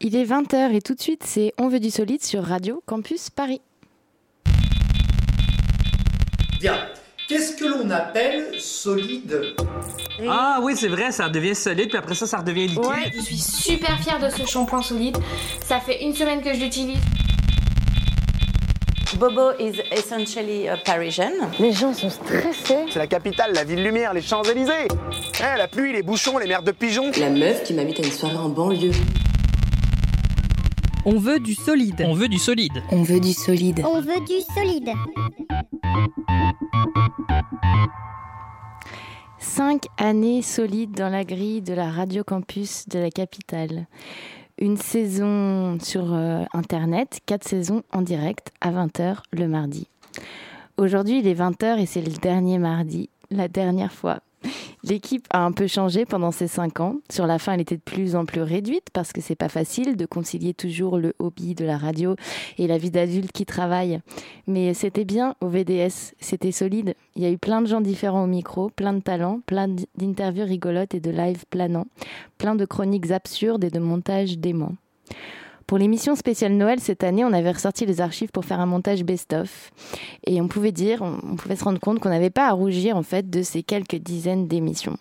Il est 20h et tout de suite, c'est On veut du solide sur Radio Campus Paris. Bien. Qu'est-ce que l'on appelle solide? Ah oui, c'est vrai, ça devient solide, puis après ça, ça redevient liquide. Ouais, je suis super fière de ce shampoing solide. Ça fait une semaine que je l'utilise. Bobo is essentially a Parisian. Les gens sont stressés. C'est la capitale, la ville lumière, les Champs-Élysées. Eh, la pluie, les bouchons, les merdes de pigeons. La meuf qui m'invite à une soirée en banlieue. On veut du solide. On veut du solide. On veut du solide. On veut du solide. Cinq années solides dans la grille de la radio campus de la capitale. Une saison sur euh, Internet, quatre saisons en direct à 20h le mardi. Aujourd'hui, il est 20h et c'est le dernier mardi, la dernière fois L'équipe a un peu changé pendant ces cinq ans. Sur la fin, elle était de plus en plus réduite parce que c'est pas facile de concilier toujours le hobby de la radio et la vie d'adulte qui travaille. Mais c'était bien au VDS, c'était solide. Il y a eu plein de gens différents au micro, plein de talents, plein d'interviews rigolotes et de lives planants, plein de chroniques absurdes et de montages déments. Pour l'émission spéciale Noël cette année, on avait ressorti les archives pour faire un montage best-of. Et on pouvait dire, on pouvait se rendre compte qu'on n'avait pas à rougir en fait de ces quelques dizaines d'émissions.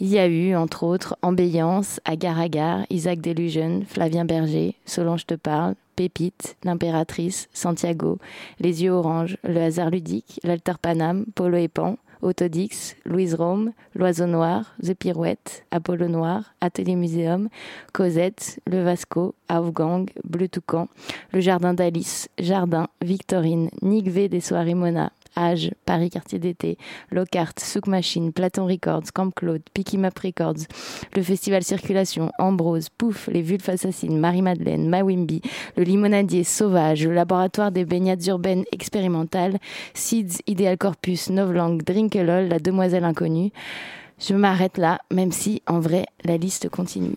Il y a eu, entre autres, Embéillance, Agar Agar, Isaac Delusion, Flavien Berger, Solange te parle, Pépite, L'Impératrice, Santiago, Les Yeux Orange, Le Hasard Ludique, L'Alter Paname, Polo et Pan, Autodix, Louise Rome, L'Oiseau Noir, The Pirouette, Apollo Noir, Atelier Muséum, Cosette, Le Vasco, Aufgang, Bleu Toucan, Le Jardin d'Alice, Jardin, Victorine, Nick V des Soirées Mona, Age, Paris Quartier d'été, Lockhart, Souk Machine, Platon Records, Camp Claude, Picky Map Records, le Festival Circulation, Ambrose, Pouf, les Vulfes Assassines, Marie-Madeleine, Mawimbi, le Limonadier Sauvage, le Laboratoire des baignades urbaines expérimentales, Seeds, Ideal Corpus, Novlangue, Drinkelol, La Demoiselle Inconnue. Je m'arrête là, même si, en vrai, la liste continue.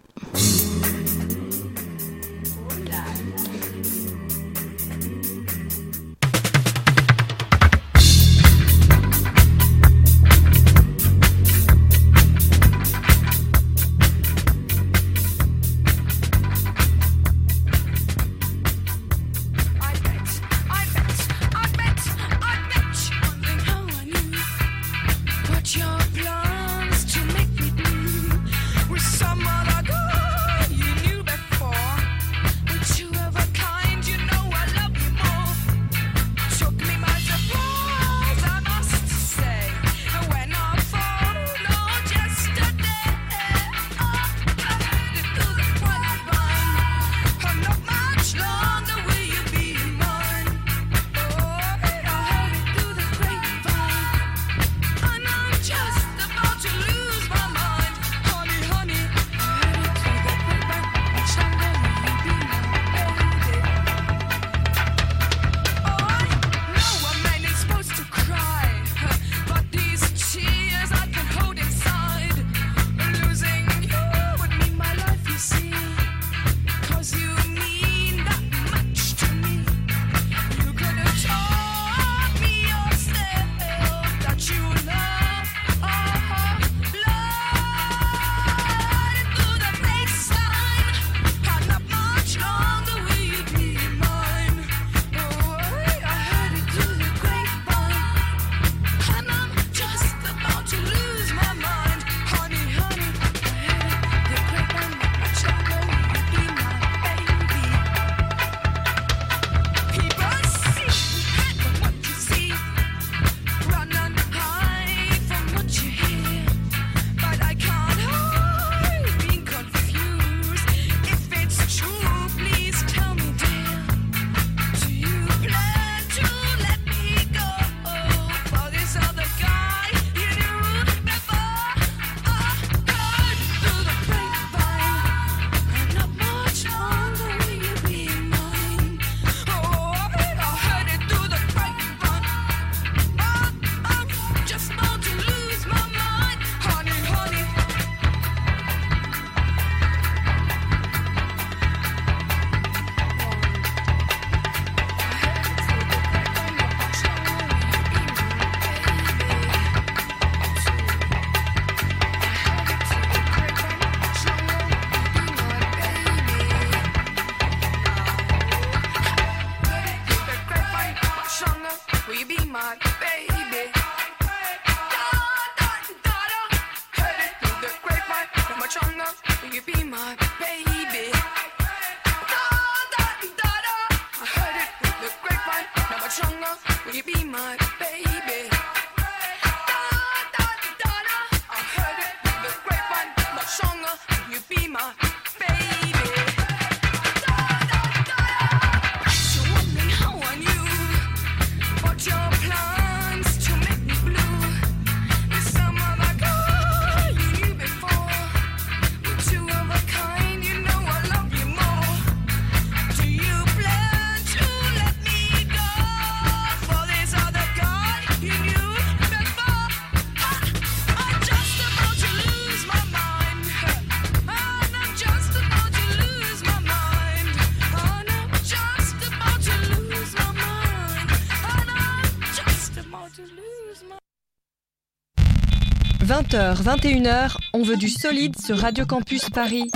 20h, 21h, on veut du solide sur Radio Campus Paris.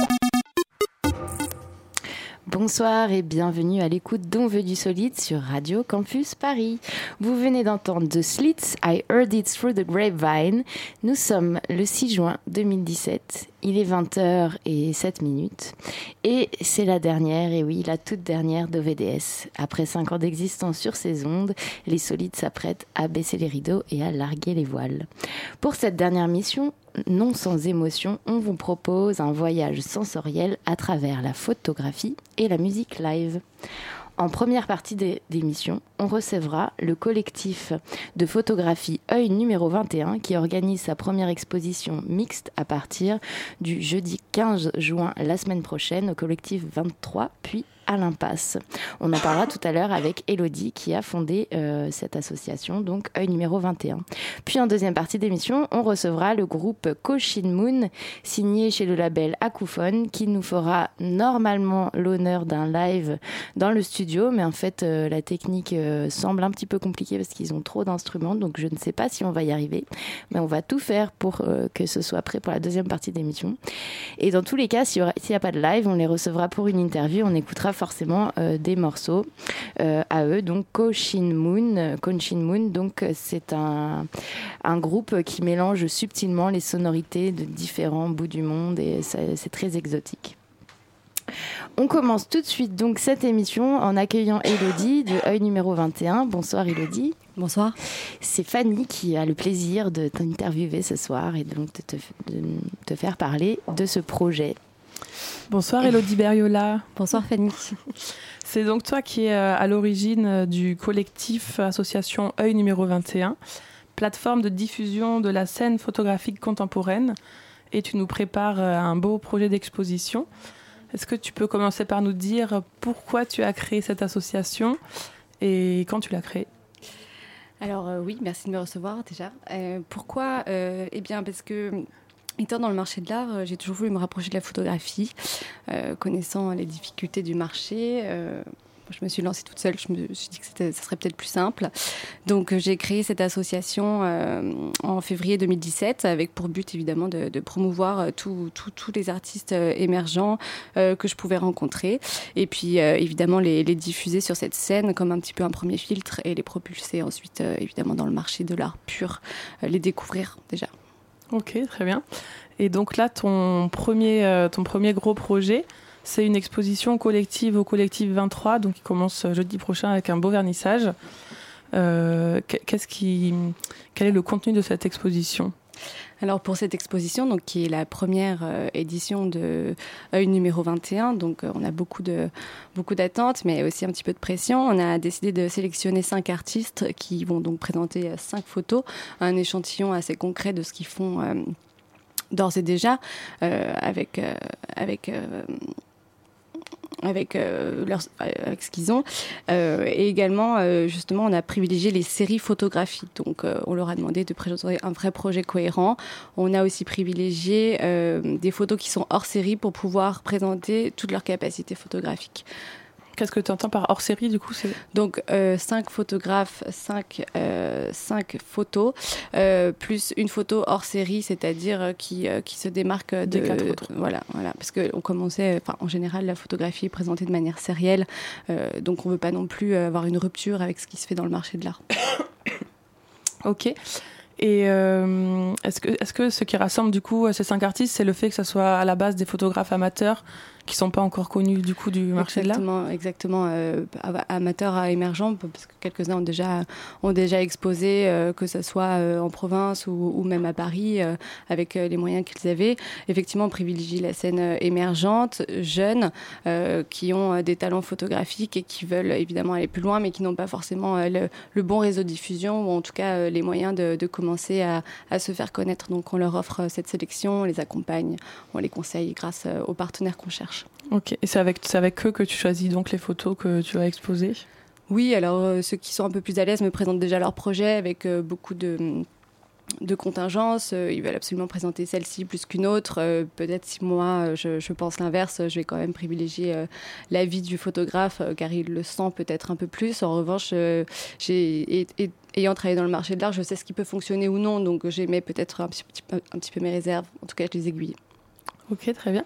Bonsoir et bienvenue à l'écoute d'On veut du solide sur Radio Campus Paris. Vous venez d'entendre The Slits, I Heard It Through the Grapevine. Nous sommes le 6 juin 2017. Il est 20h et 7 minutes. Et c'est la dernière, et oui, la toute dernière d'OVDS. Après 5 ans d'existence sur ces ondes, les solides s'apprêtent à baisser les rideaux et à larguer les voiles. Pour cette dernière mission, non sans émotion, on vous propose un voyage sensoriel à travers la photographie et la musique live. En première partie d'émission, on recevra le collectif de photographie Œil numéro 21 qui organise sa première exposition mixte à partir du jeudi 15 juin la semaine prochaine au collectif 23 puis à l'impasse. On en parlera tout à l'heure avec Elodie qui a fondé euh, cette association, donc œil numéro 21. Puis en deuxième partie d'émission, on recevra le groupe Koshin Moon, signé chez le label Akuphone, qui nous fera normalement l'honneur d'un live dans le studio, mais en fait euh, la technique euh, semble un petit peu compliquée parce qu'ils ont trop d'instruments, donc je ne sais pas si on va y arriver, mais on va tout faire pour que ce soit prêt pour la deuxième partie d'émission. Et dans tous les cas, s'il n'y a pas de live, on les recevra pour une interview, on écoutera forcément euh, des morceaux euh, à eux. Donc Koshin Moon, Konshin Moon, donc c'est un, un groupe qui mélange subtilement les sonorités de différents bouts du monde et c'est très exotique. On commence tout de suite donc cette émission en accueillant Elodie de Œil numéro 21. Bonsoir Elodie. Bonsoir. C'est Fanny qui a le plaisir de t'interviewer ce soir et donc de te, de te faire parler de ce projet Bonsoir Elodie Beriola. Bonsoir Fanny. C'est donc toi qui es euh, à l'origine euh, du collectif association Œil numéro 21, plateforme de diffusion de la scène photographique contemporaine, et tu nous prépares euh, un beau projet d'exposition. Est-ce que tu peux commencer par nous dire pourquoi tu as créé cette association et quand tu l'as créée? Alors oui, merci de me recevoir déjà. pourquoi? Eh bien parce que Étant dans le marché de l'art, euh, j'ai toujours voulu me rapprocher de la photographie, euh, connaissant les difficultés du marché. Euh, je me suis lancée toute seule, je me suis dit que ça serait peut-être plus simple. Donc j'ai créé cette association en février 2017 avec pour but évidemment de, promouvoir tous les artistes émergents que je pouvais rencontrer et puis évidemment les, les, diffuser sur cette scène comme un petit peu un premier filtre et les propulser ensuite évidemment dans le marché de l'art pur, les découvrir déjà. Ok, très bien. Et donc là, ton premier, euh, ton premier gros projet, c'est une exposition collective au collectif 23, donc qui commence jeudi prochain avec un beau vernissage. Euh, qu'est-ce qui, quel est le contenu de cette exposition? Alors pour cette exposition, donc qui est la première euh, édition de Œil numéro 21, donc on a beaucoup de beaucoup d'attentes, mais aussi un petit peu de pression. On a décidé de sélectionner cinq artistes qui vont donc présenter cinq photos, un échantillon assez concret de ce qu'ils font d'ores et déjà euh, avec euh, avec euh, leur, avec ce qu'ils ont. et également, justement, on a privilégié les séries photographiques. Donc, on leur a demandé de présenter un vrai projet cohérent. On a aussi privilégié des photos qui sont hors série pour pouvoir présenter toutes leurs capacités photographiques. Qu'est-ce que tu entends par hors série du coup Donc euh, cinq photographes, cinq, euh, cinq photos, euh, plus une photo hors série, c'est-à-dire qui, qui se démarque de Des quatre autres. Voilà, voilà, parce qu'on commençait, en général, la photographie est présentée de manière sérielle, donc on ne veut pas non plus avoir une rupture avec ce qui se fait dans le marché de l'art. ok. Et est-ce que, est -ce que ce qui rassemble du coup ces cinq artistes, c'est le fait que ce soit à la base des photographes amateurs qui sont pas encore connus du coup du marché de l'art. Exactement, euh, amateurs à que quelques-uns ont déjà, ont déjà exposé, euh, que ce soit euh, en province ou, même à Paris, avec les moyens qu'ils avaient. Effectivement, on privilégie la scène émergente, jeune, qui ont des talents photographiques et qui veulent évidemment aller plus loin, mais qui n'ont pas forcément le, bon réseau de diffusion, ou en tout cas les moyens de, commencer à, à, se faire connaître. Donc on leur offre cette sélection, on les accompagne, on les conseille grâce aux partenaires qu'on cherche. Ok, et c'est avec, avec eux que tu choisis donc les photos que tu vas exposer? Oui, alors euh, ceux qui sont un peu plus à l'aise me présentent déjà leur projet avec euh, beaucoup de de contingence. ils veulent absolument présenter celle-ci plus qu'une autre. Peut-être si moi, je, pense l'inverse, je vais quand même privilégier l'avis du photographe, car il le sent peut-être un peu plus. En revanche, j'ai ayant travaillé dans le marché de l'art, je sais ce qui peut fonctionner ou non, donc j'aimais peut-être un petit, peu, mes réserves. En tout cas, je les aiguille. Ok, très bien.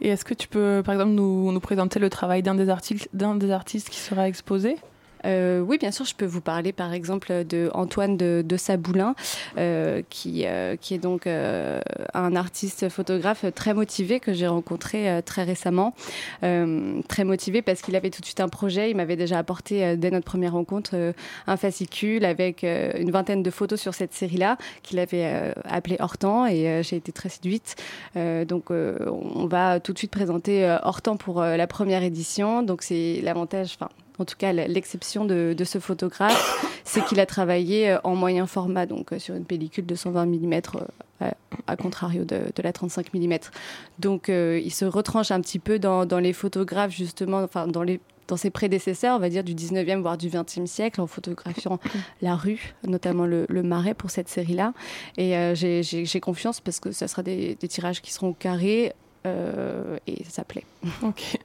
Et est-ce que tu peux, par exemple, nous, présenter le travail d'un des artistes qui sera exposé? Euh, oui, bien sûr, je peux vous parler par exemple de Antoine de, Saboulin, euh, qui, euh, qui est donc un artiste photographe très motivé que j'ai rencontré très récemment. très motivé parce qu'il avait tout de suite un projet. Il m'avait déjà apporté dès notre première rencontre un fascicule avec une vingtaine de photos sur cette série-là qu'il avait appelé Hortan et j'ai été très séduite. donc on va tout de suite présenter Hortan pour la première édition. Donc c'est l'avantage, en tout cas l'exception de, ce photographe, c'est qu'il a travaillé euh, en moyen format, donc euh, sur une pellicule de 120 mm, euh, à, contrario de, la 35 mm. Donc il se retranche un petit peu dans, les photographes, justement, enfin dans les dans ses prédécesseurs, on va dire du 19e voire du 20e siècle, en photographiant la rue, notamment le, marais pour cette série-là. Et j'ai confiance parce que ça sera des, des, tirages qui seront carrés, euh, et ça plaît. Ok.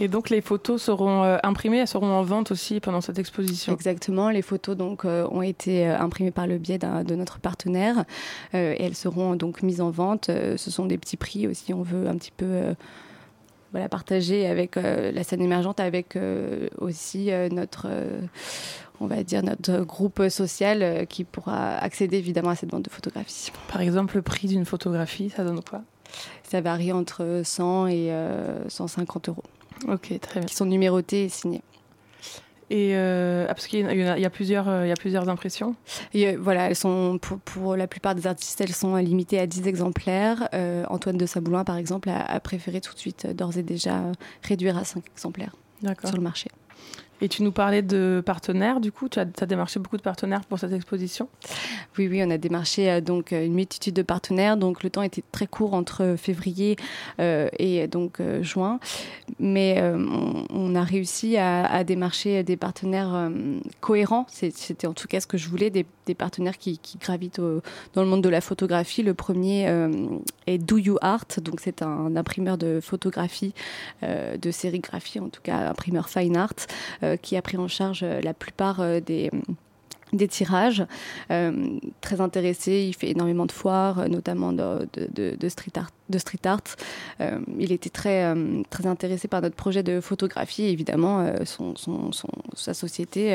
Et donc les photos seront euh, imprimées, elles seront en vente aussi pendant cette exposition. Exactement. Les photos donc euh, ont été imprimées par le biais de notre partenaire et elles seront donc mises en vente. ce sont des petits prix aussi. On veut un petit peu voilà, partager avec la scène émergente, avec aussi notre, on va dire, notre groupe social qui pourra accéder évidemment à cette vente de photographies. Par exemple, le prix d'une photographie, ça donne quoi? Ça varie entre 100 et 150 euh, euros. Ok, très bien. Qui sont numérotés et signés. Et euh, ah, parce qu'il y, y, a plusieurs, euh, il y a plusieurs impressions. Et, voilà, elles sont pour, la plupart des artistes, elles sont limitées à 10 exemplaires. Antoine de Saboulin, par exemple, a, a préféré tout de suite, d'ores et déjà, réduire à 5 exemplaires sur le marché. Et tu nous parlais de partenaires, du coup, tu as, démarché beaucoup de partenaires pour cette exposition? Oui, oui, on a démarché euh, donc une multitude de partenaires. Donc le temps était très court entre février euh, et donc euh, juin, mais on, a réussi à, démarcher des partenaires cohérents. C'était en tout cas ce que je voulais, des, partenaires qui, gravitent dans le monde de la photographie. Le premier est Do You Art, donc c'est un imprimeur de photographie, de sérigraphie, en tout cas imprimeur fine art. Euh, qui a pris en charge euh, la plupart euh, des des tirages. très intéressé, il fait énormément de foires, notamment de, de, street art. De street art. il était très, très intéressé par notre projet de photographie. évidemment, son, sa société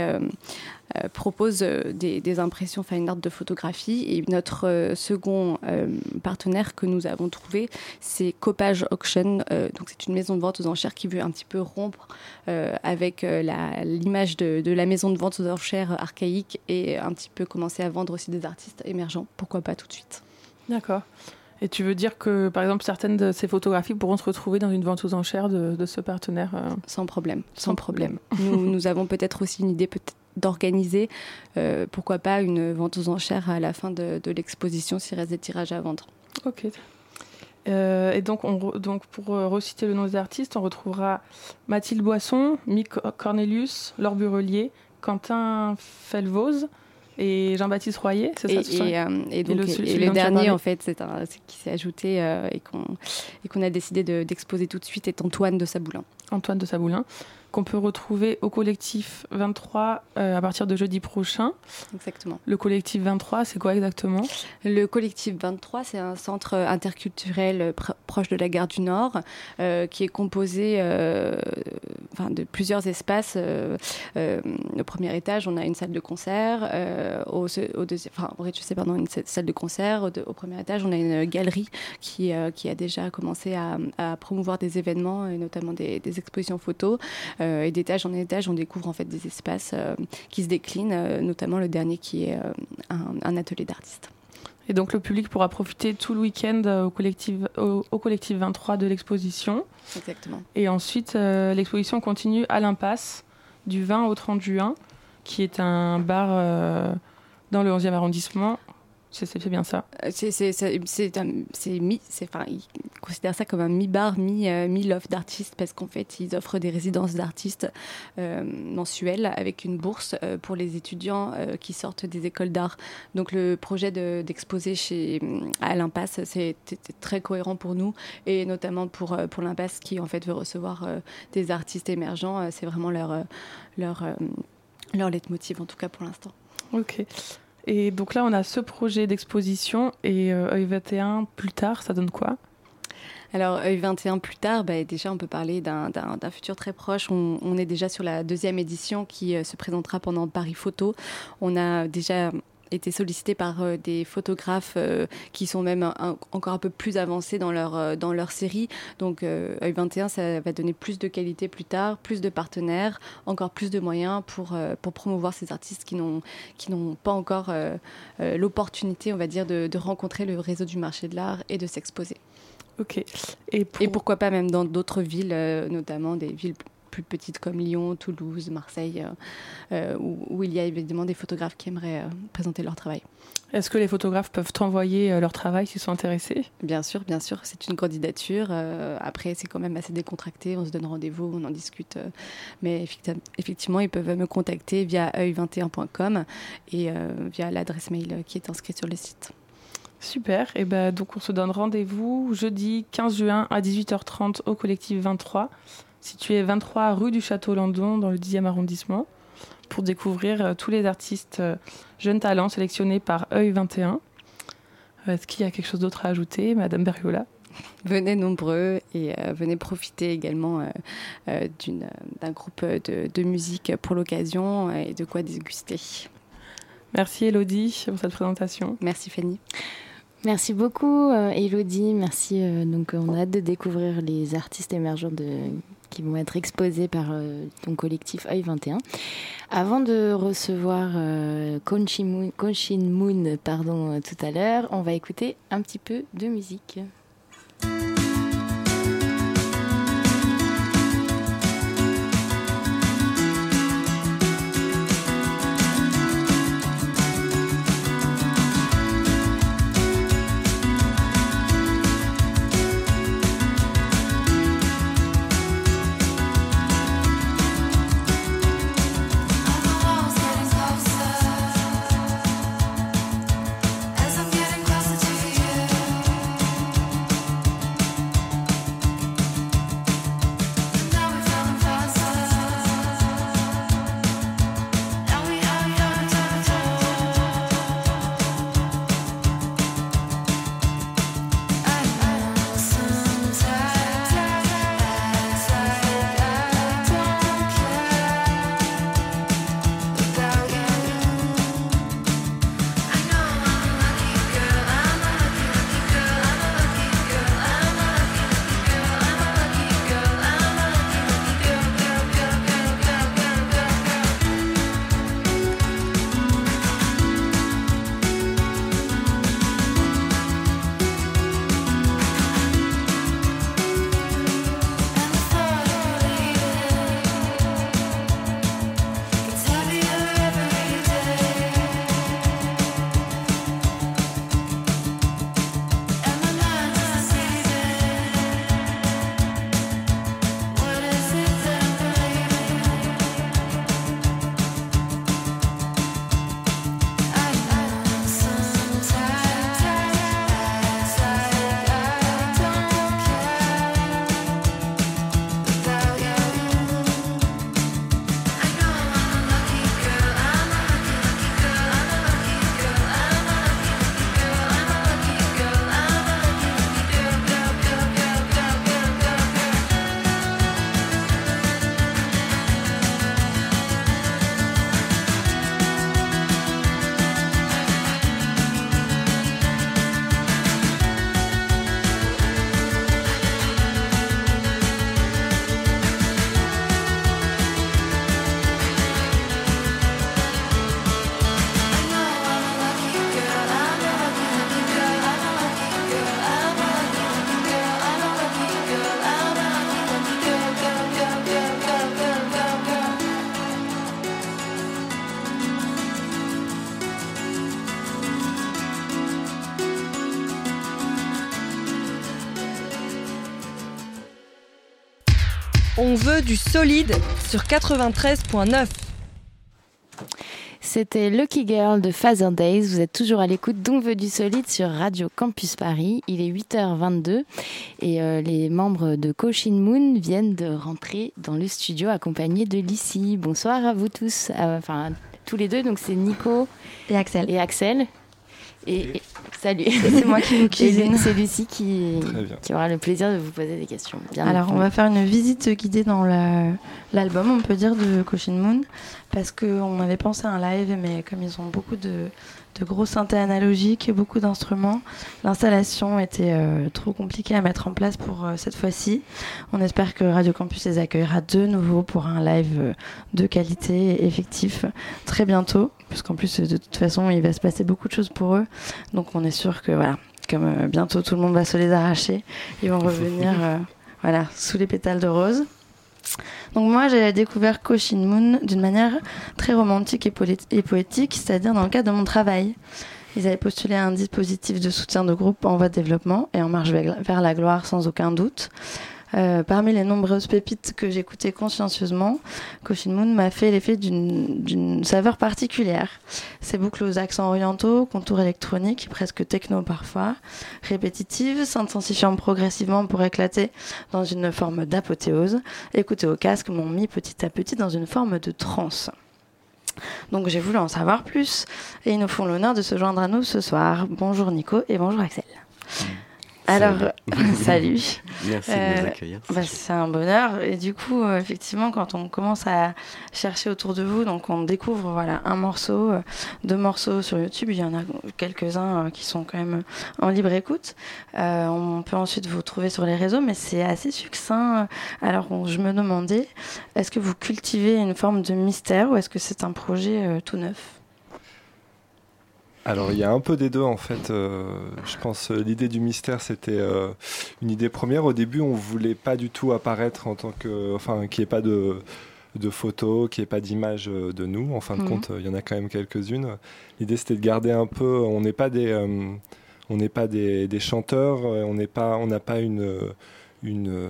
euh, propose euh, des, impressions fine art de photographie. Et notre euh, second partenaire que nous avons trouvé, c'est Copage Auction. donc c'est une maison de vente aux enchères qui veut un petit peu rompre avec l'image de, la maison de vente aux enchères archaïque et un petit peu commencer à vendre aussi des artistes émergents. Pourquoi pas tout de suite? D'accord. Et tu veux dire que, par exemple, certaines de ces photographies pourront se retrouver dans une vente aux enchères de, ce partenaire Sans problème, sans, problème. nous, nous, avons peut-être aussi une idée peut-être d'organiser, euh, pourquoi pas, une vente aux enchères à la fin de, l'exposition s'il reste des tirages à vendre. Ok. Euh, et donc, on donc, pour euh, reciter le nom des artistes, on retrouvera Mathilde Boisson, Mick Cornelius, Laure Burelier, Quentin Felvoz, et Jean-Baptiste Royer, c'est ça et, et, donc, le, dernier, en fait, c'est qui s'est ajouté et qu'on a décidé d'exposer tout de suite est Antoine de Saboulin. Antoine de Saboulin qu'on peut retrouver au collectif 23 euh, à partir de jeudi prochain. Exactement. Le collectif 23, c'est quoi exactement? Le collectif 23, c'est un centre interculturel proche de la gare du Nord euh, qui est composé euh, de plusieurs espaces. le premier étage, on a une salle de concert. au, au enfin, au rez-de-chaussée, pardon, une salle de concert. Au, premier étage, on a une galerie qui, qui a déjà commencé à, promouvoir des événements, et notamment des, des expositions photos. Euh, et d'étage en étage, on découvre en fait des espaces euh, qui se déclinent, euh, notamment le dernier qui est un, atelier d'artistes. Et donc le public pourra profiter tout le week-end au collectif, au, collectif 23 de l'exposition. Exactement. Et ensuite, l'exposition continue à l'Impasse du 20 au 30 juin, qui est un bar dans le 11e arrondissement C'est bien ça. C'est mi, enfin, ils considèrent ça comme un mi-bar, mi, euh, mi love d'artistes parce qu'en fait, ils offrent des résidences d'artistes euh, mensuelles avec une bourse euh, pour les étudiants qui sortent des écoles d'art. Donc le projet d'exposer chez à l'Impasse, c'est très cohérent pour nous et notamment pour pour l'Impasse qui en fait veut recevoir des artistes émergents. c'est vraiment leur leur leur leitmotiv en tout cas pour l'instant. Ok. Et donc là, on a ce projet d'exposition et euh, œil 21 plus tard, ça donne quoi? Alors, œil 21 plus tard, bah, déjà, on peut parler d'un futur très proche. On, est déjà sur la deuxième édition qui euh, se présentera pendant Paris Photo. On a déjà été sollicités par euh, des photographes euh, qui sont même encore un peu plus avancés dans leur, euh, dans leur série. Donc, œil 21, ça va donner plus de qualité plus tard, plus de partenaires, encore plus de moyens pour, pour promouvoir ces artistes qui n'ont, qui n'ont pas encore l'opportunité, on va dire, de, de rencontrer le réseau du marché de l'art et de s'exposer. Ok. Et, et, pourquoi pas même dans d'autres villes, notamment des villes plus petites comme Lyon, Toulouse, Marseille, euh, euh, où, il y a évidemment des photographes qui aimeraient euh, présenter leur travail. Est-ce que les photographes peuvent envoyer leur travail s'ils sont intéressés? Bien sûr, bien sûr. C'est une candidature. après, c'est quand même assez décontracté. On se donne rendez-vous, on en discute. mais effectivement, ils peuvent me contacter via oeil21.com et via l'adresse mail qui est inscrite sur le site. Super. Et ben, donc, on se donne rendez-vous jeudi 15 juin à 18h30 au collectif 23 situé 23 rue du Château Landon dans le 10e arrondissement, pour découvrir euh, tous les artistes euh, jeunes talents sélectionnés par œil 21. Euh, est-ce qu'il y a quelque chose d'autre à ajouter, Madame Beriola Venez nombreux et venez profiter également d'un groupe de, de, musique pour l'occasion et de quoi déguster. Merci Elodie pour cette présentation. Merci Fanny. Merci beaucoup Elodie, merci. donc on a hâte de découvrir les artistes émergents de qui vont être exposés par euh, ton collectif œil 21. Avant de recevoir euh, Konshin Moon, pardon, euh, tout à l'heure, on va écouter un petit peu de musique. Du solide sur 93.9. C'était Lucky Girl de Father Days. Vous êtes toujours à l'écoute d'On veut du solide sur Radio Campus Paris. Il est 8h22 et euh, les membres de Koshin Moon viennent de rentrer dans le studio accompagnés de Lissy. Bonsoir à vous tous, euh, enfin tous les deux. Donc c'est Nico et Axel. Et Axel. Et, et salut. C'est moi qui vous cuisine. C'est Lucie qui, qui aura le plaisir de vous poser des questions. Bien Alors, on va faire une visite guidée dans l'album, on peut dire, de Koshin Moon, parce qu'on avait pensé à un live, mais comme ils ont beaucoup de, de gros synthés analogiques et beaucoup d'instruments, l'installation était euh, trop compliquée à mettre en place pour euh, cette fois-ci. On espère que Radio Campus les accueillera de nouveau pour un live euh, de qualité et effectif très bientôt puisqu'en plus de toute façon il va se passer beaucoup de choses pour eux. Donc on est sûr que voilà, comme bientôt tout le monde va se les arracher, ils vont revenir voilà, sous les pétales de rose. Donc moi j'ai découvert Koshin Moon d'une manière très romantique et, et poétique, c'est-à-dire dans le cadre de mon travail. Ils avaient postulé un dispositif de soutien de groupe en voie de développement et en marche vers la gloire sans aucun doute. Euh, parmi les nombreuses pépites que j'écoutais consciencieusement, Koshin Moon m'a fait l'effet d'une saveur particulière. Ses boucles aux accents orientaux, contours électroniques, presque techno parfois, répétitives, s'intensifiant progressivement pour éclater dans une forme d'apothéose, écoutés au casque m'ont mis petit à petit dans une forme de transe. Donc j'ai voulu en savoir plus et ils nous font l'honneur de se joindre à nous ce soir. Bonjour Nico et bonjour Axel. Alors, salut. Merci de nous accueillir. Bah, c'est un bonheur. Et du coup, euh, effectivement, quand on commence à chercher autour de vous, donc on découvre voilà, un morceau, euh, deux morceaux sur YouTube. Il y en a quelques-uns euh, qui sont quand même en libre écoute. on peut ensuite vous trouver sur les réseaux, mais c'est assez succinct. Alors, je me demandais, est-ce que vous cultivez une forme de mystère ou est-ce que c'est un projet tout neuf? Alors il y a un peu des deux en fait. Euh, je pense euh, l'idée du mystère c'était euh, une idée première. Au début on voulait pas du tout apparaître en tant que, enfin qu'il n'y ait pas de, de photos, qu'il n'y ait pas d'image de nous. En fin de compte il y en a quand même quelques-unes. L'idée c'était de garder un peu. On n'est pas des, on n'est pas des, des, chanteurs. On n'est pas, on n'a pas une une,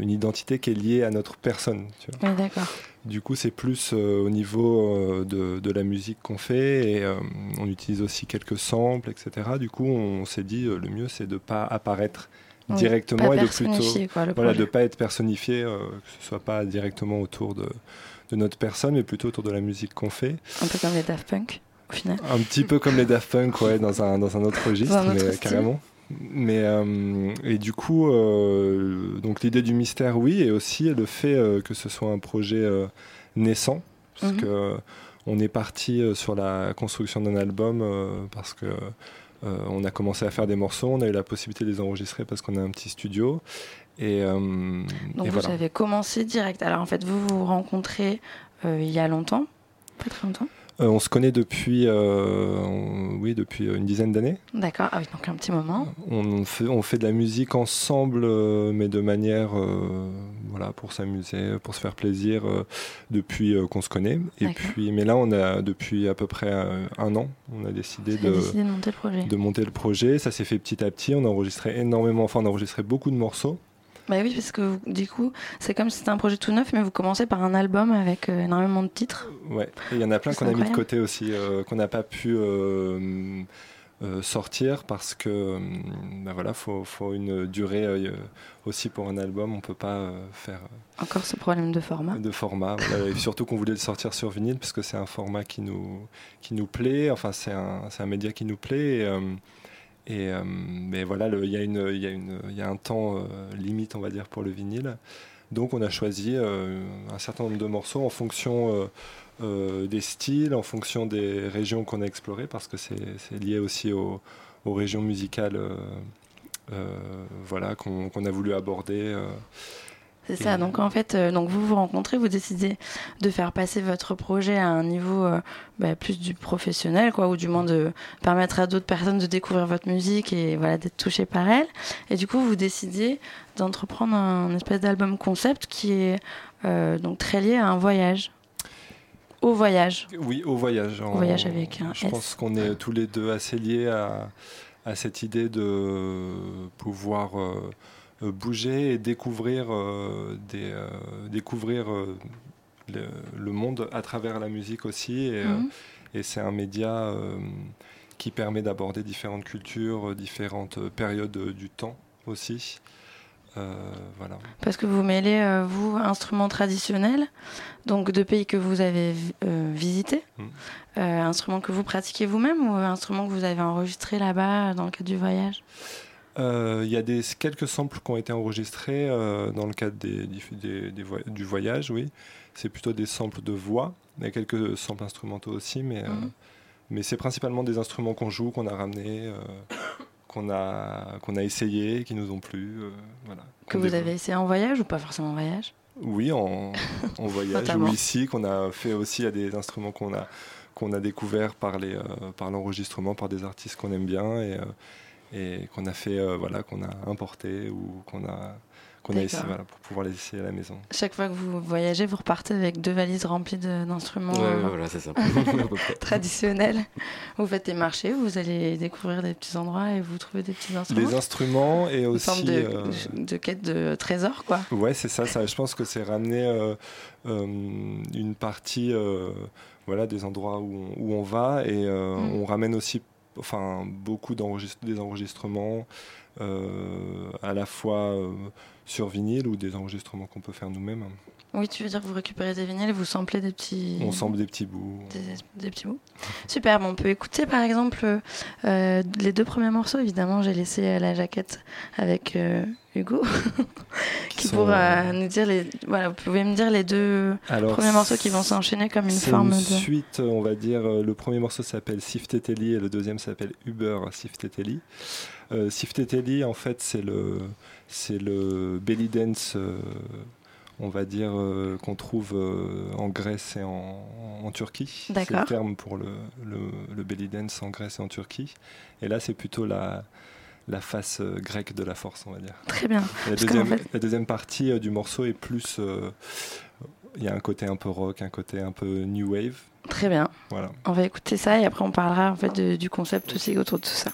une, identité qui est liée à notre personne. Tu vois. Oui, d'accord. Du coup, c'est plus euh, au niveau euh, de, de, la musique qu'on fait et euh, on utilise aussi quelques samples, etc. Du coup, on, s'est dit le mieux, c'est de ne pas apparaître directement et de plutôt voilà, de pas être personnifié, que ce soit pas directement autour de, de, notre personne, mais plutôt autour de la musique qu'on fait. Un peu comme les Daft Punk, au final. Un petit peu comme les Daft Punk, ouais, dans un, dans un autre registre, mais carrément. Mais euh, et du coup, euh, donc l'idée du mystère, oui, et aussi le fait euh, que ce soit un projet naissant, parce mhm. que on est parti sur la construction d'un album parce que on a commencé à faire des morceaux, on a eu la possibilité de les enregistrer parce qu'on a un petit studio. Et, donc vous avez commencé direct. Alors en fait, vous vous rencontrez il y a longtemps, pas très longtemps? Euh, on se connaît depuis, euh, oui, depuis une dizaine d'années. D'accord, ah oui, donc un petit moment. On fait, on fait de la musique ensemble, euh, mais de manière, voilà, pour s'amuser, pour se faire plaisir, depuis qu'on se connaît. Et puis, mais là, on a depuis à peu près un an, on a décidé, de, décidé de, monter le projet. de monter le projet. Ça s'est fait petit à petit. On a enregistré énormément, enfin, on a enregistré beaucoup de morceaux. Bah oui, parce que du coup, c'est comme si c'était un projet tout neuf, mais vous commencez par un album avec euh, énormément de titres. Ouais, il y en a plein qu'on a mis de côté aussi, euh, qu'on n'a pas pu euh, sortir parce que bah voilà, faut, faut une durée aussi pour un album. On peut pas faire. Encore ce problème de format. De format, et surtout qu'on voulait le sortir sur vinyle parce que c'est un format qui nous qui nous plaît. Enfin, c'est un, un média qui nous plaît. Et, euh, mais voilà, il y, a un temps euh, limite, on va dire, pour le vinyle. Donc on a choisi euh, un certain nombre de morceaux en fonction des styles, en fonction des régions qu'on a explorées, parce que c'est lié aussi aux régions musicales voilà, qu'on a voulu aborder. C'est ça. Donc en fait, euh, donc vous vous rencontrez, vous décidez de faire passer votre projet à un niveau euh, bah, plus du professionnel, quoi, ou du moins de permettre à d'autres personnes de découvrir votre musique et voilà d'être touchées par elle. Et du coup, vous décidez d'entreprendre un espèce d'album concept qui est euh, donc très lié à un voyage. Au voyage. Oui, au voyage. Au voyage avec un Je pense qu'on est tous les deux assez liés à, à cette idée de pouvoir bouger et découvrir, des, découvrir le, monde à travers la musique aussi. Et, mhm. et c'est un média qui permet d'aborder différentes cultures, différentes périodes du temps aussi. Euh, voilà. Parce que vous mêlez, euh, vous, instruments traditionnels, donc de pays que vous avez euh, visités, mm. instruments que vous pratiquez vous-même ou instruments que vous avez enregistrés là-bas dans le cadre du voyage? Il y a des, quelques samples qui ont été enregistrés dans le cadre des, du voyage, oui. C'est plutôt des samples de voix. Il y a quelques samples instrumentaux aussi, mais, mm. mais c'est principalement des instruments qu'on joue, qu'on a ramenés qu'on a, qu'on a essayé, qui nous ont plu. Euh, voilà, que vous avez essayé en voyage ou pas forcément en voyage? Oui, en, en voyage ou ici, qu'on a fait aussi à des instruments qu'on a, qu'on a découverts par, euh, l'enregistrement, par des artistes qu'on aime bien et, euh, et qu'on a fait, voilà, qu'on a importé ou qu'on a qu'on a essayé voilà, pour pouvoir les essayer à la maison. Chaque fois que vous voyagez, vous repartez avec deux valises remplies d'instruments voilà, c'est ça. traditionnels. Vous faites des marchés, vous allez découvrir des petits endroits et vous trouvez des petits instruments. Des instruments et aussi. Une forme de, euh, de, quête de trésor, quoi. Ouais, c'est ça, ça. Je pense que c'est ramener euh, euh, une partie voilà, des endroits où on, où on va et mm. on ramène aussi enfin, beaucoup des enregistrements. à la fois sur vinyle ou des enregistrements qu'on peut faire nous-mêmes. Oui, tu veux dire que vous récupérez des vinyles et vous samplez des petits. On sample des petits bouts. Des, petits bouts. Super, bon, on peut écouter par exemple euh, les deux premiers morceaux. Évidemment, j'ai laissé la jaquette avec euh, Hugo qui, pourra euh, nous dire les. Voilà, vous pouvez me dire les deux premiers morceaux qui vont s'enchaîner comme une forme une de. Suite, on va dire. Le premier morceau s'appelle Sifteteli et le deuxième s'appelle Uber Sifteteli. Sifteteli, en fait, c'est le c'est le belly dance, euh, on va dire, euh, qu'on trouve euh, en Grèce et en, Turquie. C'est le terme pour le, le, belly dance en Grèce et en Turquie. Et là, c'est plutôt la, la face grecque de la force, on va dire. Très bien. La deuxième, la deuxième, partie du morceau est plus. Il y a un côté un peu rock, un côté un peu new wave. Très bien. Voilà. On va écouter ça et après on parlera en fait du concept aussi autour de tout ça.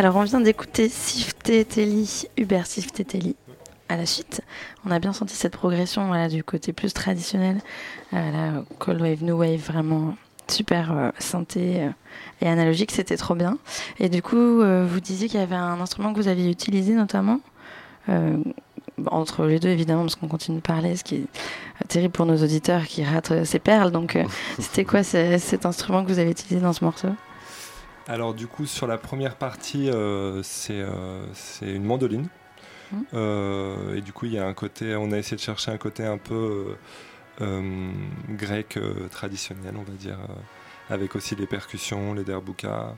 Alors, on vient d'écouter Sifteteli, Hubert Sifteteli. À la suite, on a bien senti cette progression voilà, du côté plus traditionnel. Euh, la Cold Wave, New Wave, vraiment super euh, synthé euh, et analogique, c'était trop bien. Et du coup, euh, vous disiez qu'il y avait un instrument que vous aviez utilisé notamment. Entre les deux évidemment parce qu'on continue de parler ce qui est terrible pour nos auditeurs qui ratent ces perles donc c'était quoi ce- cet instrument que vous avez utilisé dans ce morceau? Alors du coup sur la première partie euh, c'est euh, c'est une mandoline. Mhm. Euh, et du coup il y a un côté on a essayé de chercher un côté un peu grec traditionnel on va dire avec aussi les percussions les derboukas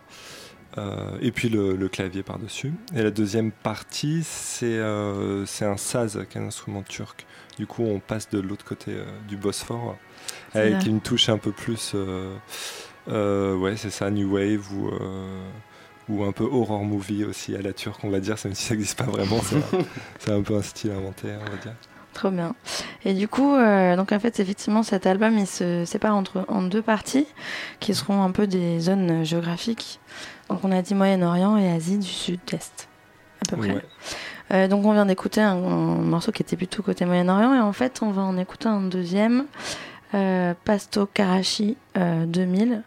et puis le, le clavier par dessus et la deuxième partie c'est un saz qui est un instrument turc. Du coup on passe de l'autre côté du Bosphore avec une touche un peu plus ouais, c'est ça, New Wave ou, euh, ou un peu horror movie aussi à la turque, on va dire, même si ça n'existe pas vraiment, c'est un, peu un style inventé, on va dire. Trop bien. Et du coup, euh, donc en fait, effectivement, cet album, il se sépare entre, en deux parties qui seront un peu des zones géographiques. Donc on a dit Moyen-Orient et Asie du Sud-Est, à peu près. Ouais. Euh, donc on vient d'écouter un, un morceau qui était plutôt côté Moyen-Orient et en fait, on va en écouter un deuxième, euh, Pasto Karachi euh, 2000.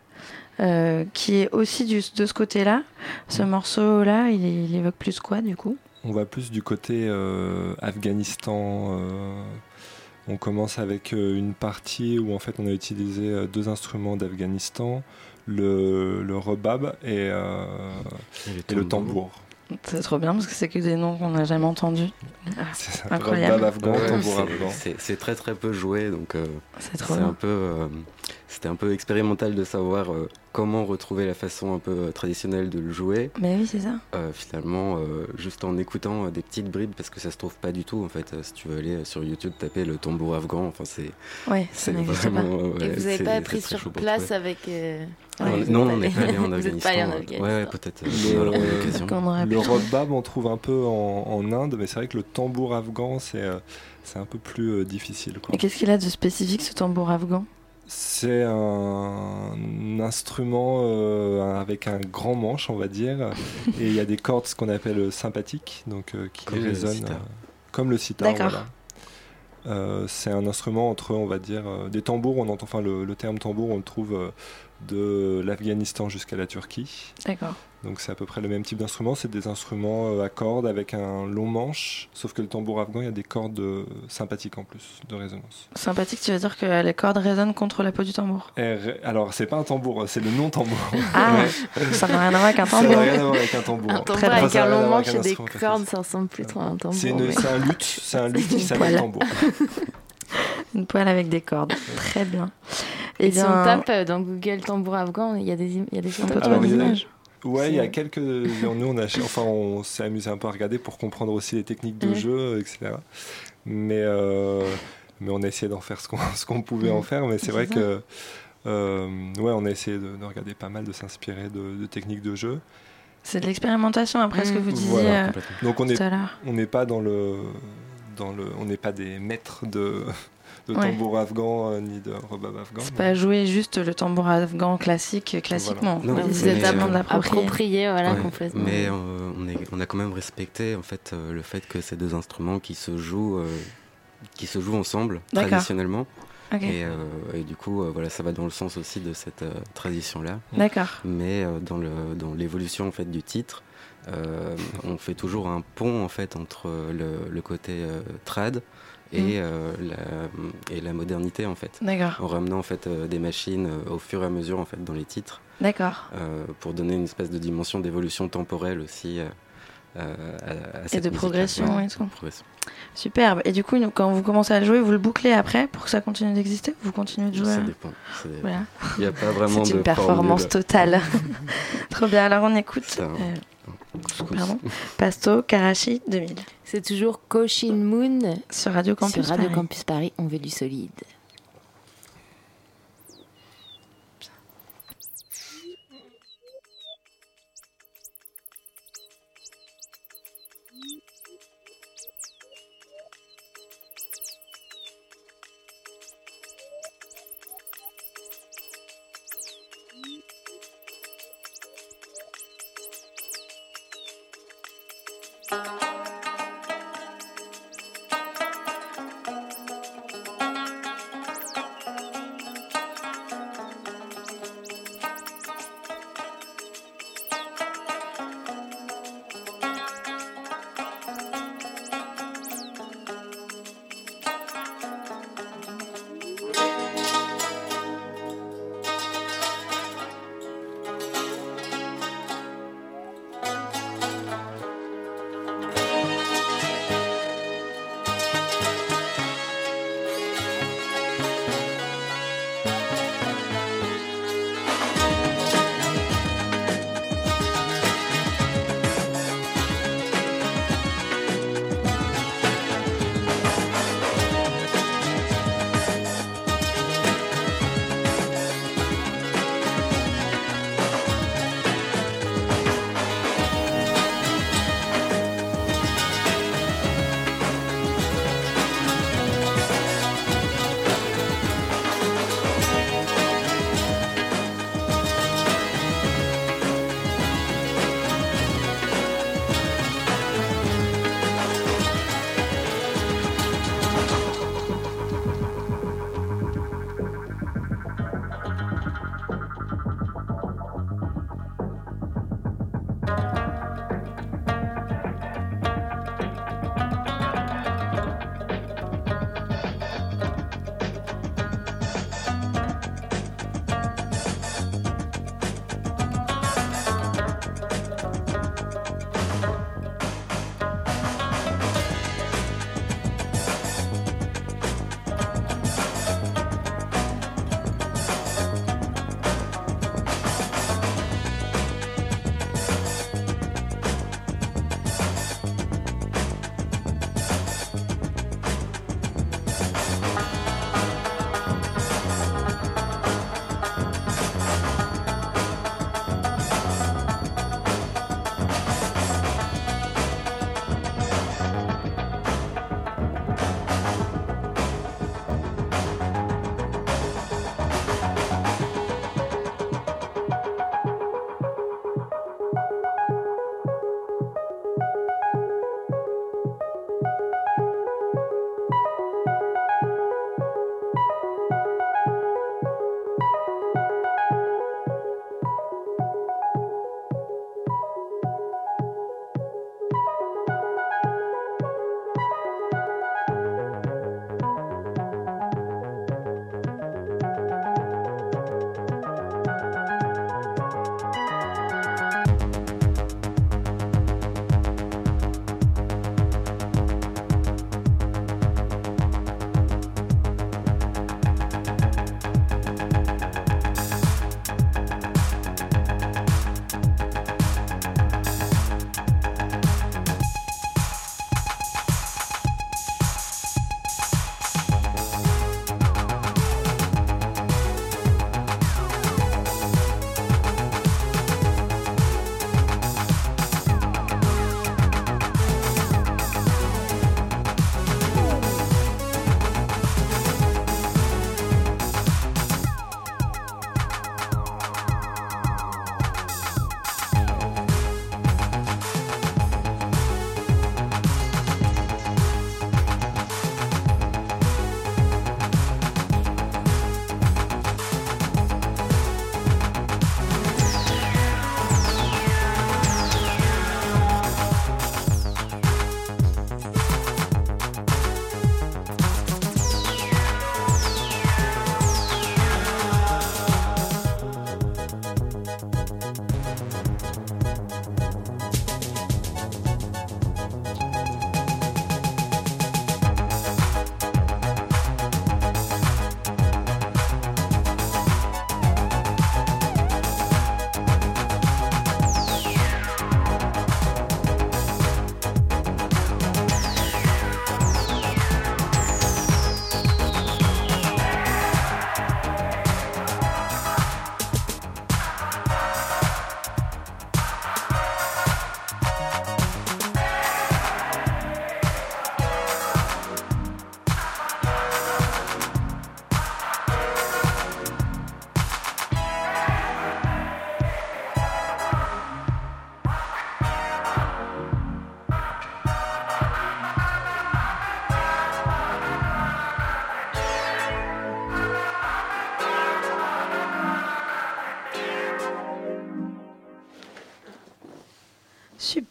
Euh, qui est aussi du, de ce côté-là. Ce morceau-là, il, il évoque plus quoi du coup? On va plus du côté euh, Afghanistan. euh, on commence avec euh, une partie où en fait on a utilisé euh, deux instruments d'Afghanistan, le, le rebab et, euh, Et et le tambour. C'est trop bien parce que c'est que des noms qu'on n'a jamais entendus. C'est ça, Incroyable. rebab afghan, Ouais, tambour c'est- afghan. c'est- C'est très très peu joué, donc euh, C'est un peu, euh, c'était un peu expérimental de savoir euh, comment retrouver la façon un peu euh, traditionnelle de le jouer. Mais oui, c'est ça. Euh, finalement, euh, juste en écoutant euh, des petites bribes, parce que ça se trouve pas du tout en fait. Euh, si tu veux aller sur YouTube taper le tambour afghan, enfin c'est. Ouais, ça c'est n'existe pas. vraiment, ouais, Et vous n'avez pas c'est pris très sur place avec. euh, On- ouais, vous non, on n'est pas allé en Afghanistan. pas allé en ouais. Afghanistan. Ouais, ouais, peut-être euh, Le, le rebab, on trouve un peu en, en Inde, mais c'est vrai que le tambour afghan, c'est euh, c'est un peu plus euh, difficile. quoi. Et qu'est-ce qu'il a de spécifique ce tambour afghan? C'est un instrument euh, avec un grand manche, on va dire, et il y a des cordes, ce qu'on appelle sympathiques, donc euh, qui Comme le résonnent sitar. euh, comme le sitar. D'accord. voilà. Euh, c'est un instrument entre, on va dire, euh, des tambours. On entend, enfin, le, le terme tambour, on le trouve euh, de l'Afghanistan jusqu'à la Turquie. D'accord. Donc c'est à peu près le même type d'instrument. C'est des instruments euh, à cordes avec un long manche, sauf que le tambour afghan, il y a des cordes euh, sympathiques en plus de résonance. Sympathique, tu veux dire que les cordes résonnent contre la peau du tambour? Et ré- alors c'est pas un tambour, c'est le non-tambour. Ah, Ouais. ça n'a rien à voir avec un Ça n'a tambour. rien à voir avec un tambour. Un tambour bien. avec un long manche et des cordes, ça ressemble plus trop à un tambour. C'est une- mais- c'est un luth, c'est un luth qui s'appelle poêle. tambour. Une poêle avec des cordes. Très bien. Et Eh si on bien, tape euh, dans Google tambour afghan, il y a des, im- il y a des Alors, images. Ouais, il y a quelques. Nous, on a, enfin, on s'est amusé un peu à regarder pour comprendre aussi les techniques de jeu, etc. Mais, euh, mais on a essayé d'en faire ce qu'on ce qu'on pouvait en faire. Mais c'est vrai ça. que. euh, ouais, on a essayé de, de regarder pas mal, de s'inspirer de, de techniques de jeu. C'est de l'expérimentation après ce que Mm. vous disiez Voilà, euh. Donc on tout est, à l'heure. on n'est pas dans le, dans le, on n'est pas des maîtres de, de Ouais. tambour afghan euh, ni de rebab afghan. C'est pas jouer juste le tambour afghan classique, classiquement. Non, Vous mais, êtes euh, voilà, Ouais, complètement. Mais euh, on, est- on a quand même respecté en fait euh, le fait que ces deux instruments qui se jouent, euh, qui se jouent ensemble traditionnellement. Et, euh, et du coup, euh, voilà, ça va dans le sens aussi de cette euh, tradition-là. D'accord. Mais euh, dans l'évolution en fait du titre, euh, on fait toujours un pont en fait entre le, le côté euh, trad et, Mm. euh, la, et la modernité en fait. D'accord. En ramenant en fait des machines au fur et à mesure en fait dans les titres. D'accord. Pour donner une espèce de dimension d'évolution temporelle aussi euh, à, à cette de musique-là. progression Ouais, et tout. de progression. Superbe. Et du coup, nous, quand vous commencez à le jouer, vous le bouclez après pour que ça continue d'exister Vous continuez de jouer Ça hein dépend. ça dépend. Voilà. Il n'y a pas vraiment C'est de une performance formule. totale. Trop bien. Alors, on écoute. Euh, pardon. Pasto Karachi 2000 C'est toujours Koshin Moon sur Radio Campus. sur Radio Paris. Campus Paris. On veut du solide.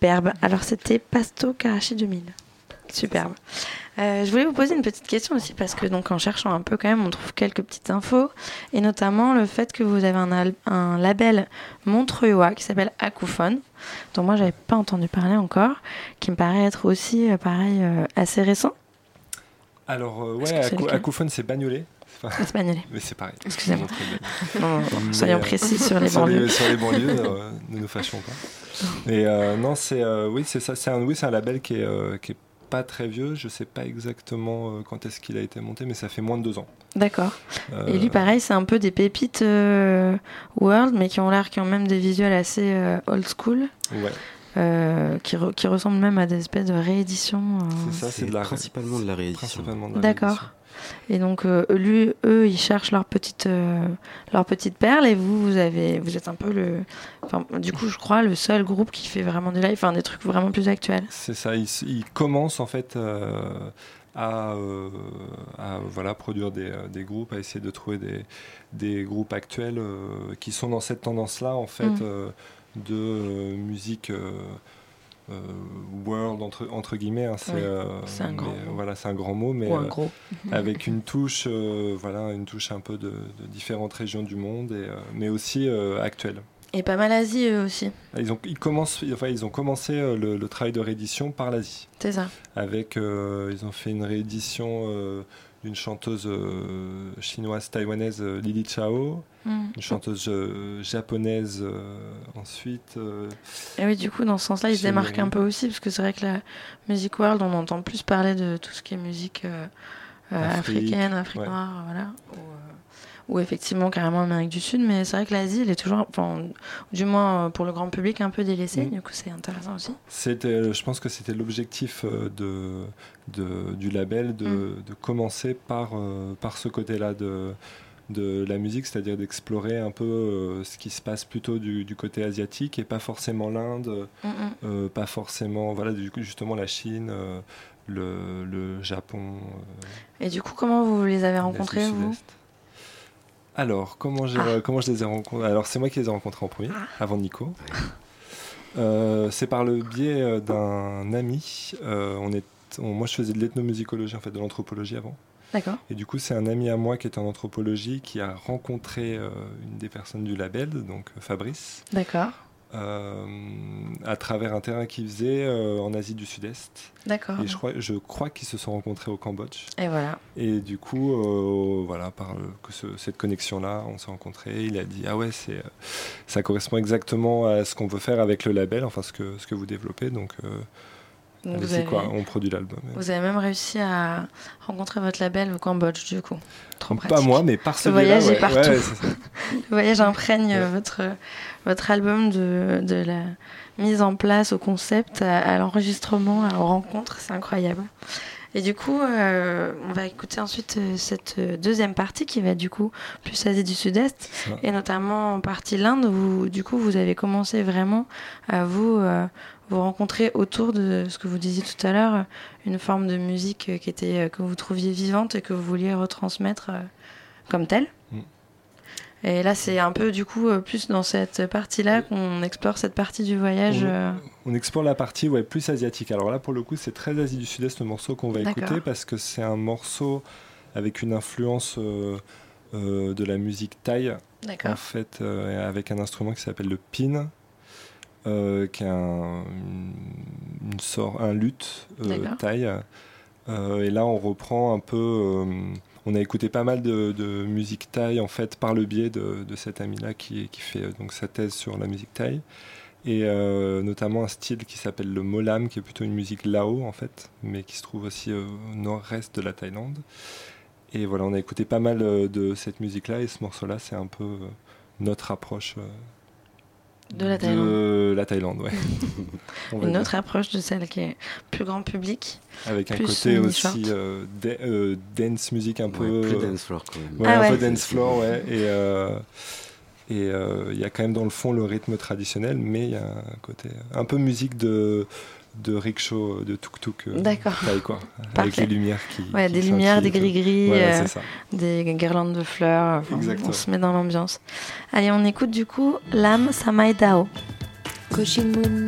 Superbe. Alors c'était Pasto Karachi 2000. Superbe. Euh, je voulais vous poser une petite question aussi parce que donc en cherchant un peu quand même, on trouve quelques petites infos et notamment le fait que vous avez un, un label montreuillois qui s'appelle Acoufone, dont moi j'avais pas entendu parler encore, qui me paraît être aussi euh, pareil euh, assez récent. Alors ouais, Acoufone c'est Bagnolet. Bagnolet. Mais c'est pareil. Excusez-moi. soyons précis sur les banlieues. sur les banlieues, ne nous fâchons pas. Mais non, c'est oui, c'est ça, c'est un oui, c'est un label qui est, qui est pas très vieux. Je sais pas exactement euh, quand est-ce qu'il a été monté, mais ça fait moins de deux ans. D'accord. Euh, Et lui, pareil, c'est un peu des pépites euh, world, mais qui ont l'air, qui ont même des visuels assez old school. Ouais. qui, qui, ressemblent même à des espèces de rééditions. C'est ça, c'est principalement de la réédition. D'accord. Et donc, euh, lui, eux, ils cherchent leur petite, euh, leur petite perle et vous, vous, avez, vous êtes un peu le. Enfin, du coup, je crois, le seul groupe qui fait vraiment du live, enfin, des trucs vraiment plus actuels. C'est ça, ils, ils, commencent en fait. Euh, à, à, voilà, produire des, des, groupes, à essayer de trouver des, des groupes actuels qui sont dans cette tendance-là, en fait, mmh. de musique euh, world entre, entre guillemets hein, c'est euh, un, grand voilà c'est un grand mot mais euh, avec une touche voilà une touche un peu de, différentes régions du monde et, mais aussi actuelle. Et pas mal Asie eux aussi. Ils ont ils commencent enfin ils ont commencé le, le, travail de réédition par l'Asie. C'est ça. Avec ils ont fait une réédition une chanteuse euh, chinoise taïwanaise euh, Lily Chao, mm. une chanteuse euh, japonaise ensuite. Et oui, du coup, dans ce sens-là, ils se démarquent un peu aussi, parce que c'est vrai que la music world, on entend plus parler de tout ce qui est musique africaine, Afrique noire, voilà ou effectivement carrément Amérique du Sud, mais c'est vrai que l'Asie, elle est toujours, enfin, du moins pour le grand public, un peu délaissée. Mm. Du coup, c'est intéressant aussi. C'était, je pense que c'était l'objectif euh, de, de, du label de, mm. de commencer par, euh, par ce côté-là de, de la musique, c'est-à-dire d'explorer un peu euh, ce qui se passe plutôt du, du côté asiatique et pas forcément l'Inde, mm, pas forcément, voilà, du coup, justement la Chine. Le, le, Japon. et du coup, comment vous les avez rencontrés, vous? Alors, comment, ah. comment je les ai rencontrés Alors, c'est moi qui les ai rencontrés en premier, ah. avant Nico. Euh, c'est par le biais euh, d'un ami. Euh, on est, moi, je faisais de l'ethnomusicologie, en fait, de l'anthropologie avant. D'accord. Et du coup, c'est un ami à moi qui est en anthropologie qui a rencontré une des personnes du label, donc Fabrice. D'accord. Euh, à travers un terrain qu'ils faisaient euh, en Asie du Sud-Est. D'accord. Et je crois, je crois qu'ils se sont rencontrés au Cambodge. Et voilà. Et du coup, euh, voilà, par que cette connexion-là, on s'est rencontrés. Il a dit ah ouais, c'est, ça correspond exactement à ce qu'on veut faire avec le label, enfin ce que ce que vous développez. Donc vous avez, quoi, on produit l'album. Vous avez même réussi à rencontrer votre label au Cambodge, du coup. Trop Pas moi, mais par Le voyage est partout. le voyage imprègne votre, votre album de, de, la mise en place au concept, à, l'enregistrement, aux rencontres. C'est incroyable. Et du coup, euh, on va écouter ensuite euh, cette euh, deuxième partie qui va du coup plus Asie du Sud-Est et notamment en partie l'Inde où du coup vous avez commencé vraiment à vous vous rencontrez autour de ce que vous disiez tout à l'heure, une forme de musique qui était, que vous trouviez vivante et que vous vouliez retransmettre euh, comme telle. Mm. Et là, c'est un peu du coup euh, plus dans cette partie-là qu'on explore cette partie du voyage. On, euh. on, explore la partie ouais, plus asiatique. Alors là, pour le coup, c'est très Asie du Sud-Est le morceau qu'on va écouter parce que c'est un morceau avec une influence de la musique thaï. En fait, avec un instrument qui s'appelle le pin euh, qui est un, une, sort, un luth euh, taille. Euh, et là, on reprend un peu. on a écouté pas mal de, musique thaï en fait par le biais de, cet ami-là qui, qui, fait donc sa thèse sur la musique thaï et notamment un style qui s'appelle le molam, qui est plutôt une musique lao en fait, mais qui se trouve aussi au nord-est de la Thaïlande. Et voilà, on a écouté pas mal de cette musique-là, et ce morceau-là, c'est un peu notre approche de la Thaïlande. De la Thaïlande, ouais. Une autre approche de celle qui est plus grand public. Avec un côté aussi euh, euh, dance music un peu. plus dance floor quand même. Ouais, ah un peu dance floor, ouais. Et euh, et il y a quand même dans le fond le rythme traditionnel, mais il y a un côté un peu musique de de rickshaw, de tuk-tuk. D'accord. quoi. Avec les lumières qui. Ouais, des lumières, des gris-gris, des guirlandes de fleurs. on se met dans l'ambiance. Allez, on écoute du coup L'âme Samai Dao. Koshin Moon.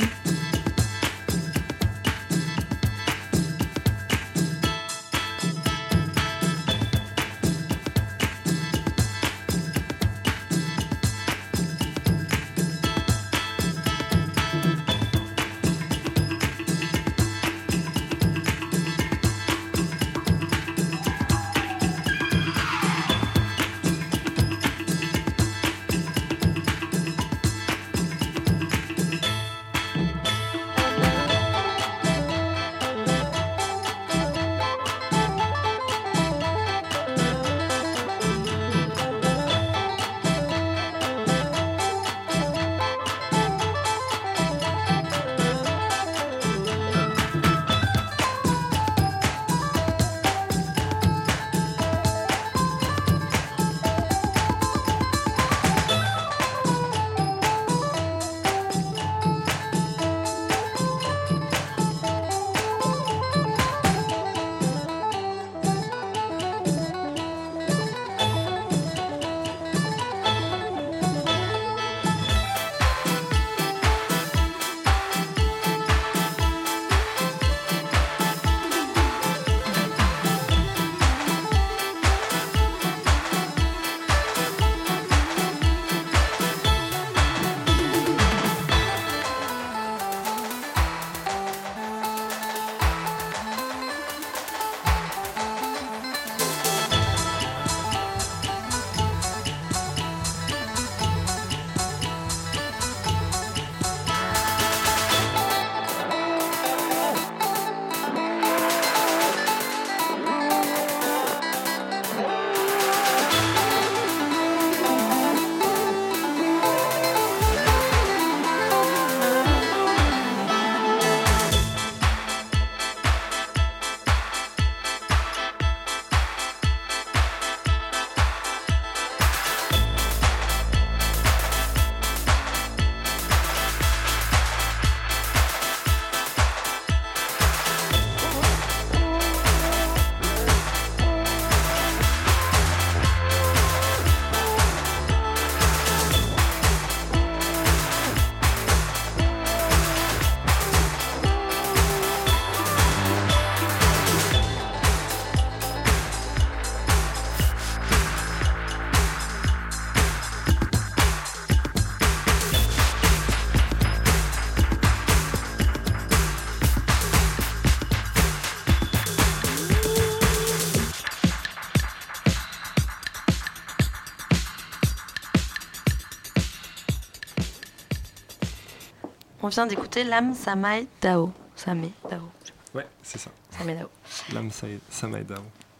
On vient d'écouter Lam Samai Dao. Samai Dao. Ouais, c'est ça. Samai Dao. Lam Samai Dao.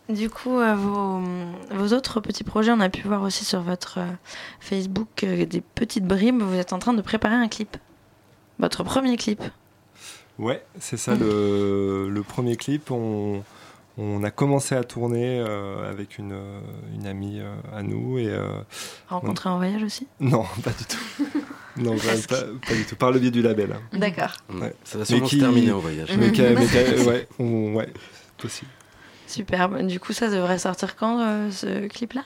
Du coup, euh, vos, vos, autres petits projets, on a pu voir aussi sur votre euh, Facebook euh, des petites bribes. Vous êtes en train de préparer un clip. Votre premier clip. Ouais, c'est ça le, le, premier clip. On, on, a commencé à tourner avec une, une amie à nous. et Rencontré on... en voyage aussi? Non, pas du tout. Non, pas, pas, du tout. Par le biais du label. Hein. D'accord. Ouais. Ça va sûrement qui... se terminer au voyage. Mais, qui, mais ouais, on, ouais, possible. Superbe. Du coup, ça devrait sortir quand euh, ce clip-là?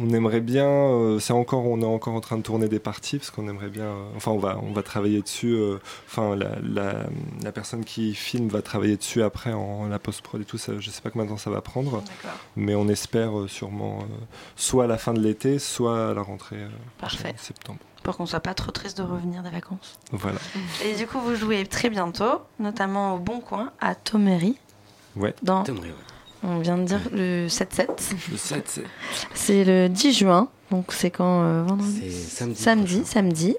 On aimerait bien, euh, c'est encore, on est encore en train de tourner des parties parce qu'on aimerait bien, euh, enfin on va, on va travailler dessus. euh, Enfin la, la, la personne qui filme va travailler dessus après en, la post prod et tout. Ça, je sais pas combien de temps ça va prendre, mais on espère euh, sûrement euh, soit à la fin de l'été, soit à la rentrée euh, Parfait. en septembre. Pour qu'on soit pas trop triste de revenir des vacances. Voilà. Et du coup, vous jouez très bientôt, notamment au Bon Coin à Tomery. Ouais. Dans Tomery, ouais. On vient de dire le 7-7. Le 7-7. C'est le 10 juin, donc c'est quand euh, vendredi C'est samedi. Samedi, samedi.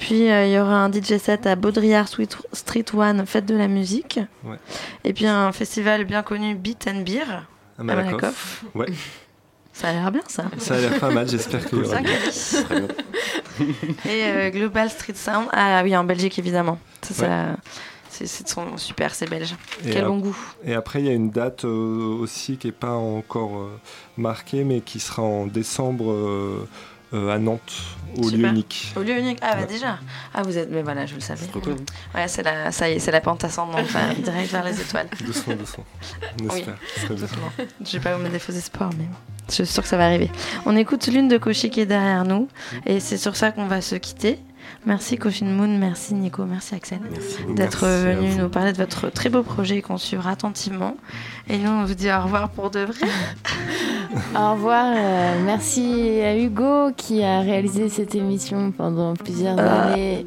Puis euh, il y aura un DJ set à Baudrillard Street, One, fête de la musique. Ouais. Et puis un festival bien connu, Beat and Beer, À à Malakoff. Ouais. Ça a l'air bien ça. Ça a l'air pas mal. J'espère aura. Ça, Et euh, Global Street Sound, ah oui, en Belgique évidemment. Ça, ça- c'est super, c'est belge. Et Quel bon goût. Et après, il y a une date euh, aussi qui n'est pas encore euh, marquée, mais qui sera en décembre euh, à Nantes, au lieu Super. unique. Au lieu unique. Ah bah déjà. Ah vous êtes. Mais voilà, je le savais. Ouais, c'est la, ça y est, c'est la pente ascendante, là, direct vers les étoiles. Doucement, doucement. On Oui, espère. Doucement. Je vais pas vous mettre des faux espoirs, mais je suis sûre que ça va arriver. On écoute l'une de Cauchy qui est derrière nous, et c'est sur ça qu'on va se quitter. Merci Coffin Moon, merci Nico, merci Axel d'être venu nous parler de votre très beau projet qu'on suivra attentivement. Et nous, on vous dit au revoir pour de vrai. Au revoir. euh, merci à Hugo qui a réalisé cette émission pendant plusieurs Ah. années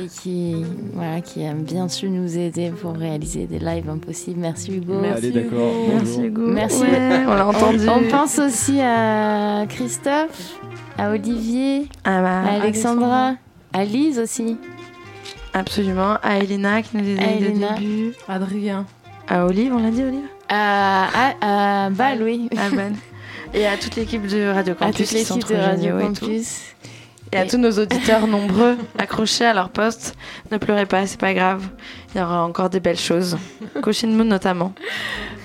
et qui, voilà, qui a bien su nous aider pour réaliser des lives impossibles. Merci Hugo. Merci, Allez, d'accord. Hugo. Merci Hugo. Merci. Ouais, on l'a entendu. On, pense aussi à Christophe, à Olivier, Ah bah, à Alexandra, à Lise aussi. Absolument. À Elena qui nous les a À dit au début. Adrien. À Olive, on l'a dit Olive À, à, à Bâle, oui. À. Et à toute l'équipe de Radio À Campus. toute qui sont l'équipe de trop Radio géniaux et tout. Campus. Et à tous nos auditeurs nombreux accrochés à leur poste, ne pleurez pas, c'est pas grave. Il y aura encore des belles choses. Cochin Moon notamment.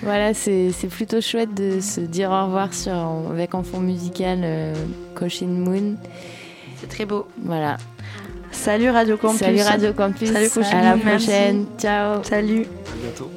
Voilà, c'est c'est plutôt chouette de se dire au revoir sur, avec en fond musical euh, Cochin Moon. C'est très beau. Voilà. Salut Radio Campus. Salut Radio Campus. Salut Cochin À la Moon, merci. prochaine. Ciao. Salut. À bientôt.